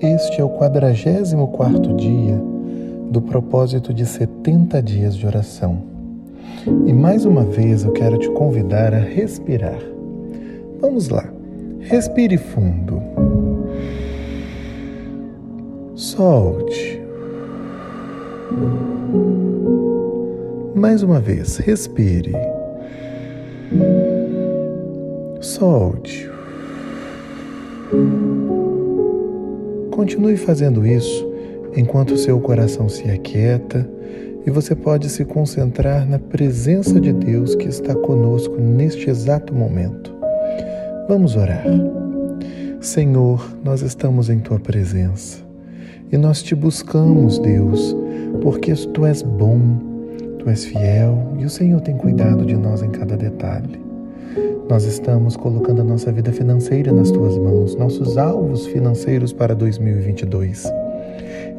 Este é o 44 dia do propósito de 70 dias de oração. E mais uma vez eu quero te convidar a respirar. Vamos lá. Respire fundo. Solte. Mais uma vez, respire. Solte. Continue fazendo isso enquanto seu coração se aquieta e você pode se concentrar na presença de Deus que está conosco neste exato momento. Vamos orar. Senhor, nós estamos em tua presença e nós te buscamos, Deus, porque tu és bom, tu és fiel e o Senhor tem cuidado de nós em cada detalhe. Nós estamos colocando a nossa vida financeira nas tuas mãos, nossos alvos financeiros para 2022.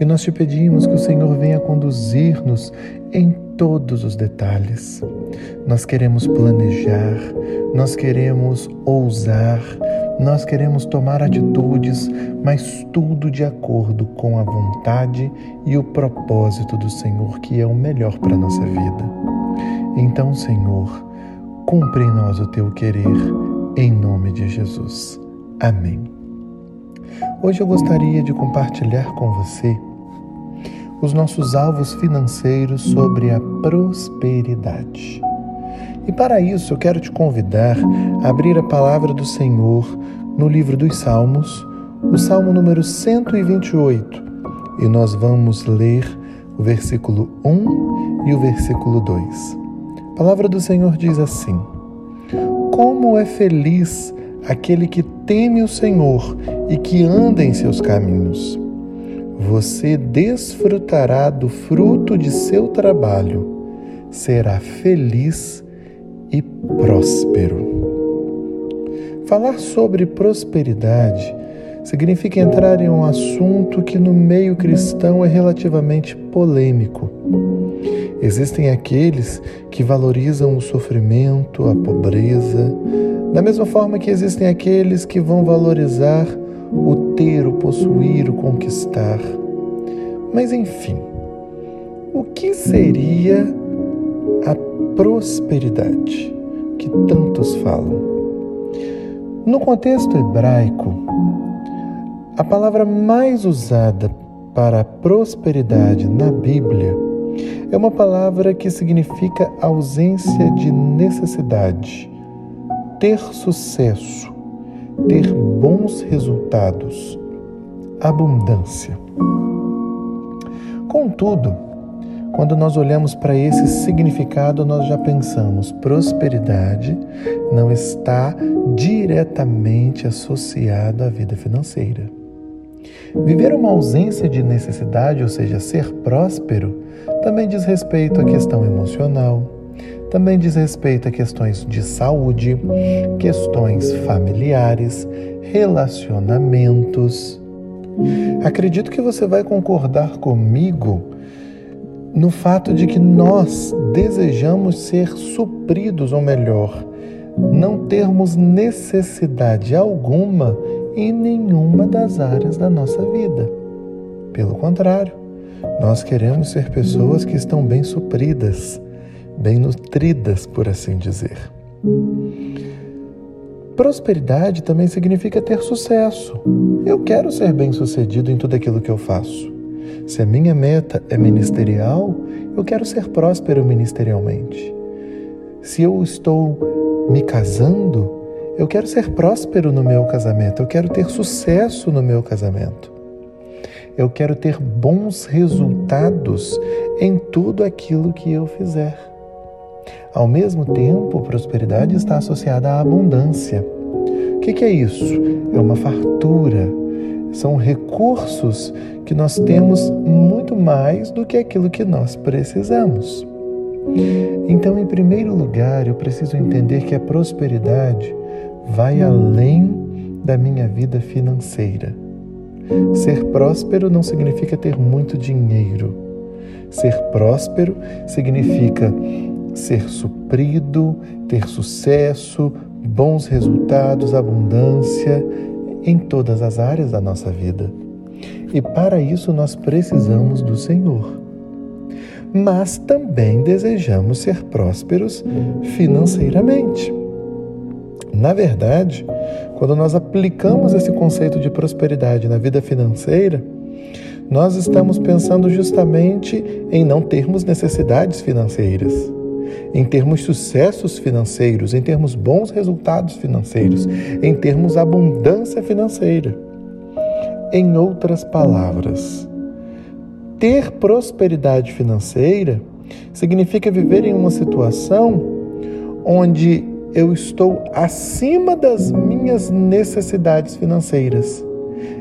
E nós te pedimos que o Senhor venha conduzir-nos em todos os detalhes. Nós queremos planejar, nós queremos ousar, nós queremos tomar atitudes, mas tudo de acordo com a vontade e o propósito do Senhor, que é o melhor para a nossa vida. Então, Senhor, cumpre em nós o teu querer, em nome de Jesus. Amém. Hoje eu gostaria de compartilhar com você os nossos alvos financeiros sobre a prosperidade. E para isso eu quero te convidar a abrir a palavra do Senhor no livro dos Salmos, o Salmo número 128, e nós vamos ler o versículo 1 e o versículo 2. A palavra do Senhor diz assim: Como é feliz aquele que teme o Senhor e que anda em seus caminhos. Você desfrutará do fruto de seu trabalho, será feliz e próspero. Falar sobre prosperidade significa entrar em um assunto que no meio cristão é relativamente polêmico. Existem aqueles que valorizam o sofrimento, a pobreza, da mesma forma que existem aqueles que vão valorizar o ter, o possuir, o conquistar. Mas enfim, o que seria a prosperidade que tantos falam? No contexto hebraico, a palavra mais usada para prosperidade na Bíblia é uma palavra que significa ausência de necessidade, ter sucesso, ter bons resultados, abundância. Contudo, quando nós olhamos para esse significado, nós já pensamos prosperidade não está diretamente associado à vida financeira. Viver uma ausência de necessidade, ou seja, ser próspero, também diz respeito à questão emocional, também diz respeito a questões de saúde, questões familiares, relacionamentos. Acredito que você vai concordar comigo no fato de que nós desejamos ser supridos, ou melhor, não termos necessidade alguma em nenhuma das áreas da nossa vida. Pelo contrário, nós queremos ser pessoas que estão bem supridas, bem nutridas, por assim dizer. Prosperidade também significa ter sucesso. Eu quero ser bem-sucedido em tudo aquilo que eu faço. Se a minha meta é ministerial, eu quero ser próspero ministerialmente. Se eu estou me casando, eu quero ser próspero no meu casamento, eu quero ter sucesso no meu casamento. Eu quero ter bons resultados em tudo aquilo que eu fizer. Ao mesmo tempo, prosperidade está associada à abundância. O que, é isso? É uma fartura, são recursos que nós temos muito mais do que aquilo que nós precisamos. Então, em primeiro lugar, eu preciso entender que a prosperidade vai além da minha vida financeira. Ser próspero não significa ter muito dinheiro. Ser próspero significa ser suprido, ter sucesso, bons resultados, abundância em todas as áreas da nossa vida. E para isso nós precisamos do Senhor. Mas também desejamos ser prósperos financeiramente. Na verdade, quando nós aplicamos esse conceito de prosperidade na vida financeira, nós estamos pensando justamente em não termos necessidades financeiras, em termos sucessos financeiros, em termos bons resultados financeiros, em termos abundância financeira. Em outras palavras, ter prosperidade financeira significa viver em uma situação onde eu estou acima das minhas necessidades financeiras.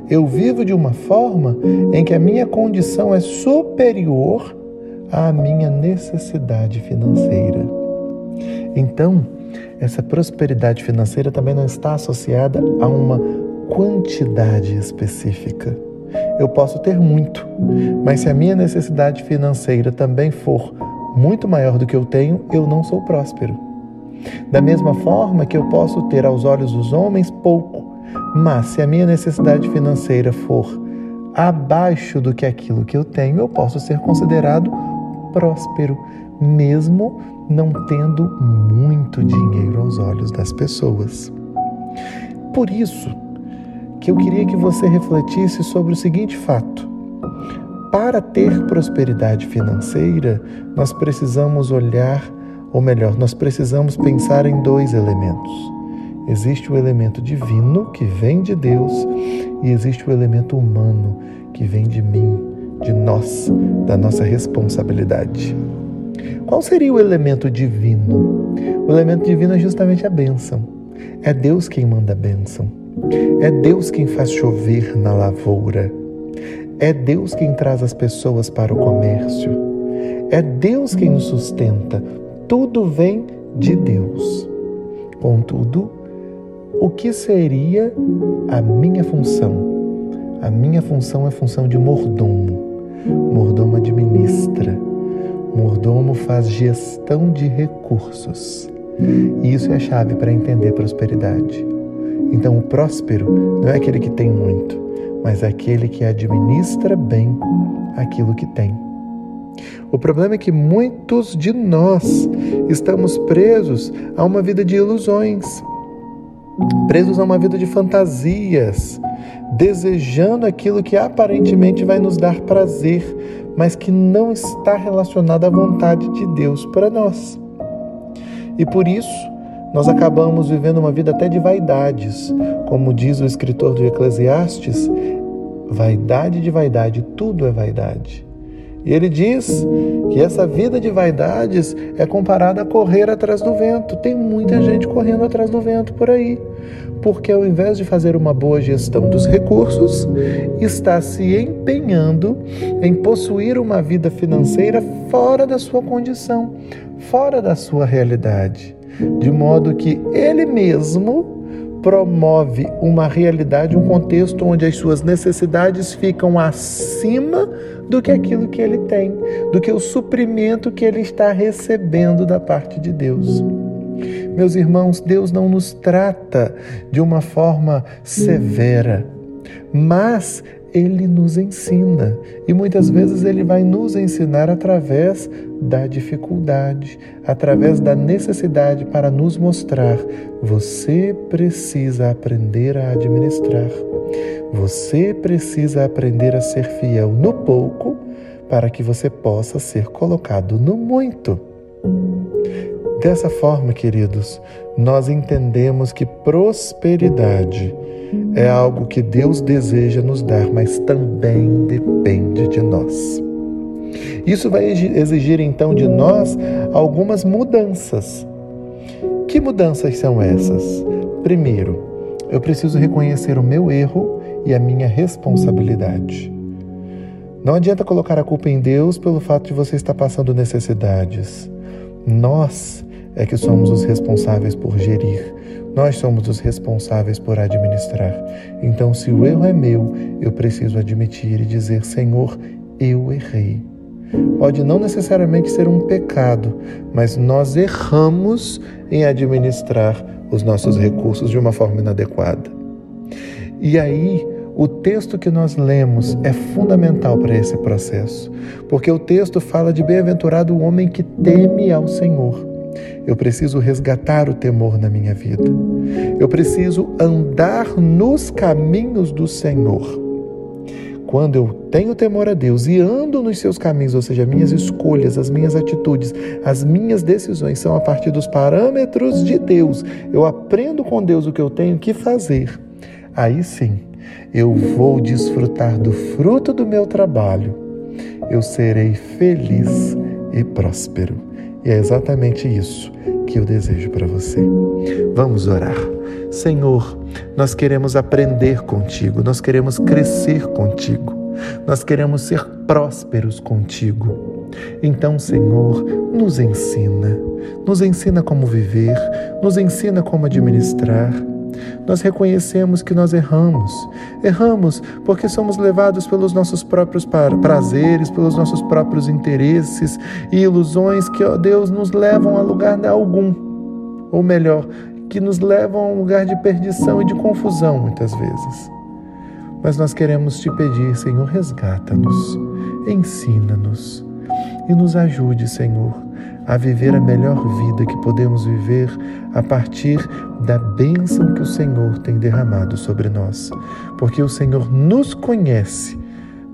Eu vivo de uma forma em que a minha condição é superior à minha necessidade financeira. Então, essa prosperidade financeira também não está associada a uma quantidade específica. Eu posso ter muito, mas se a minha necessidade financeira também for muito maior do que eu tenho, eu não sou próspero. Da mesma forma que eu posso ter aos olhos dos homens pouco, mas se a minha necessidade financeira for abaixo do que aquilo que eu tenho, eu posso ser considerado próspero, mesmo não tendo muito dinheiro aos olhos das pessoas. Por isso que eu queria que você refletisse sobre o seguinte fato. Para ter prosperidade financeira, nós precisamos olhar ou melhor, nós precisamos pensar em dois elementos. Existe o elemento divino, que vem de Deus, e existe o elemento humano, que vem de mim, de nós, da nossa responsabilidade. Qual seria o elemento divino? O elemento divino é justamente a bênção. É Deus quem manda a bênção. É Deus quem faz chover na lavoura. É Deus quem traz as pessoas para o comércio. É Deus quem nos sustenta tudo vem de Deus. Contudo, o que seria a minha função? A minha função é função de mordomo. Mordomo administra. Mordomo faz gestão de recursos. E isso é a chave para entender prosperidade. Então, o próspero não é aquele que tem muito, mas é aquele que administra bem aquilo que tem. O problema é que muitos de nós estamos presos a uma vida de ilusões, presos a uma vida de fantasias, desejando aquilo que aparentemente vai nos dar prazer, mas que não está relacionado à vontade de Deus para nós. E por isso, nós acabamos vivendo uma vida até de vaidades. Como diz o escritor do Eclesiastes, vaidade de vaidade, tudo é vaidade. E ele diz que essa vida de vaidades é comparada a correr atrás do vento. Tem muita gente correndo atrás do vento por aí, porque ao invés de fazer uma boa gestão dos recursos, está se empenhando em possuir uma vida financeira fora da sua condição, fora da sua realidade, de modo que ele mesmo promove uma realidade, um contexto onde as suas necessidades ficam acima do que aquilo que ele tem, do que o suprimento que ele está recebendo da parte de Deus. Meus irmãos, Deus não nos trata de uma forma severa, mas ele nos ensina e muitas vezes ele vai nos ensinar através da dificuldade, através da necessidade para nos mostrar: você precisa aprender a administrar, você precisa aprender a ser fiel no pouco para que você possa ser colocado no muito. Dessa forma, queridos, nós entendemos que prosperidade é algo que Deus deseja nos dar, mas também depende de nós. Isso vai exigir então de nós algumas mudanças. Que mudanças são essas? Primeiro, eu preciso reconhecer o meu erro e a minha responsabilidade. Não adianta colocar a culpa em Deus pelo fato de você estar passando necessidades. Nós é que somos os responsáveis por gerir, nós somos os responsáveis por administrar. Então, se o erro é meu, eu preciso admitir e dizer: Senhor, eu errei. pode não necessariamente ser um pecado, mas nós erramos em administrar os nossos recursos de uma forma inadequada. E aí, o texto que nós lemos é fundamental para esse processo, porque o texto fala de bem-aventurado o homem que teme ao Senhor. Eu preciso resgatar o temor na minha vida. Eu preciso andar nos caminhos do Senhor. Quando eu tenho temor a Deus e ando nos seus caminhos, ou seja, minhas escolhas, as minhas atitudes, as minhas decisões são a partir dos parâmetros de Deus. Eu aprendo com Deus o que eu tenho que fazer. Aí sim, eu vou desfrutar do fruto do meu trabalho. Eu serei feliz e próspero. E é exatamente isso que eu desejo para você. Vamos orar. Senhor, nós queremos aprender contigo, nós queremos crescer contigo, nós queremos ser prósperos contigo. Então, Senhor, nos ensina, nos ensina como viver, nos ensina como administrar nós reconhecemos que nós erramos. Erramos porque somos levados pelos nossos próprios prazeres, pelos nossos próprios interesses e ilusões que, ó Deus, nos levam a lugar algum. Ou melhor, que nos levam a um lugar de perdição e de confusão muitas vezes. Mas nós queremos te pedir, Senhor, resgata-nos, ensina-nos e nos ajude, Senhor a viver a melhor vida que podemos viver a partir da bênção que o Senhor tem derramado sobre nós. Porque o Senhor nos conhece,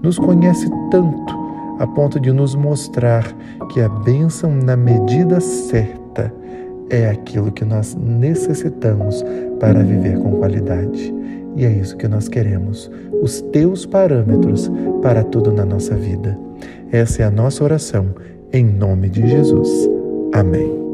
nos conhece tanto a ponto de nos mostrar que a bênção na medida certa é aquilo que nós necessitamos para viver com qualidade. E é isso que nós queremos, os teus parâmetros para tudo na nossa vida. Essa é a nossa oração em nome de Jesus. Amém.